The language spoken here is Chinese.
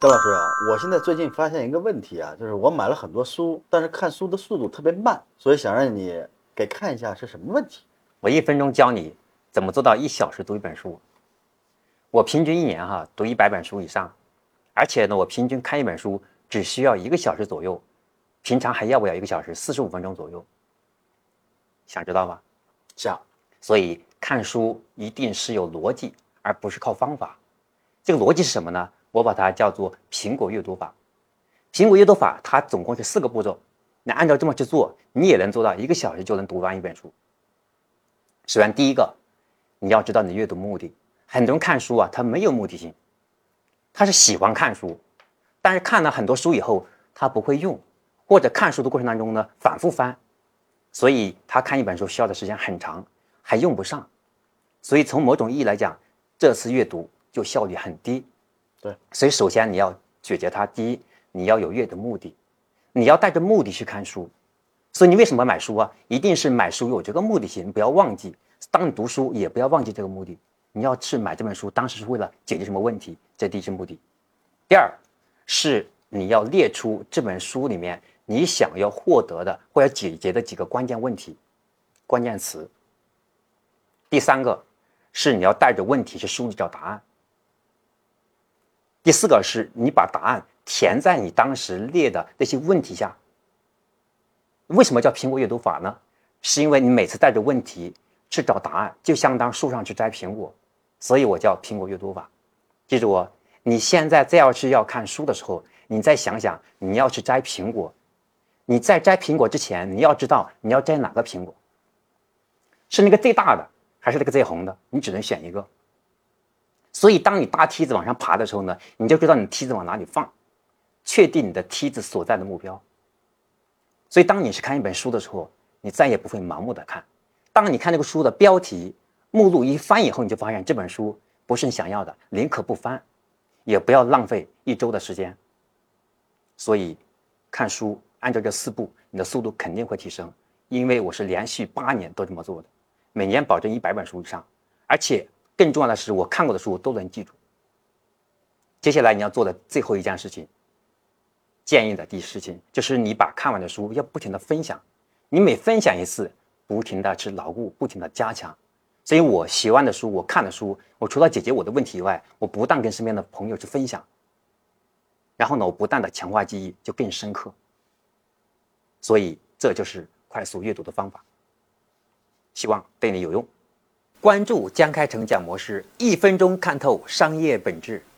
邓老师啊，我现在最近发现一个问题啊，就是我买了很多书，但是看书的速度特别慢，所以想让你给看一下是什么问题。我一分钟教你怎么做到一小时读一本书。我平均一年哈读一百本书以上，而且呢，我平均看一本书只需要一个小时左右，平常还要不要一个小时？四十五分钟左右。想知道吗？想。所以看书一定是有逻辑，而不是靠方法。这个逻辑是什么呢？我把它叫做苹果阅读法。苹果阅读法它总共是四个步骤，你按照这么去做，你也能做到一个小时就能读完一本书。首先，第一个，你要知道你的阅读目的。很多人看书啊，他没有目的性，他是喜欢看书，但是看了很多书以后，他不会用，或者看书的过程当中呢，反复翻，所以他看一本书需要的时间很长，还用不上。所以从某种意义来讲，这次阅读就效率很低。对，所以首先你要解决它。第一，你要有阅读目的，你要带着目的去看书。所以你为什么买书啊？一定是买书有这个目的性，你不要忘记。当你读书，也不要忘记这个目的。你要去买这本书，当时是为了解决什么问题？这第一是目的。第二，是你要列出这本书里面你想要获得的或者解决的几个关键问题、关键词。第三个，是你要带着问题去书里找答案。第四个是你把答案填在你当时列的那些问题下。为什么叫苹果阅读法呢？是因为你每次带着问题去找答案，就相当树上去摘苹果，所以我叫苹果阅读法。记住哦，你现在再要去要看书的时候，你再想想你要去摘苹果，你在摘苹果之前，你要知道你要摘哪个苹果，是那个最大的还是那个最红的？你只能选一个。所以，当你搭梯子往上爬的时候呢，你就知道你梯子往哪里放，确定你的梯子所在的目标。所以，当你是看一本书的时候，你再也不会盲目的看。当你看那个书的标题、目录一翻以后，你就发现这本书不是你想要的，宁可不翻，也不要浪费一周的时间。所以，看书按照这四步，你的速度肯定会提升。因为我是连续八年都这么做的，每年保证一百本书以上，而且。更重要的是，我看过的书我都能记住。接下来你要做的最后一件事情，建议的第一事情就是你把看完的书要不停的分享，你每分享一次，不停的去牢固，不停的加强。所以我喜欢的书，我看的书，我除了解决我的问题以外，我不但跟身边的朋友去分享，然后呢，我不断的强化记忆，就更深刻。所以这就是快速阅读的方法，希望对你有用。关注江开成讲模式，一分钟看透商业本质。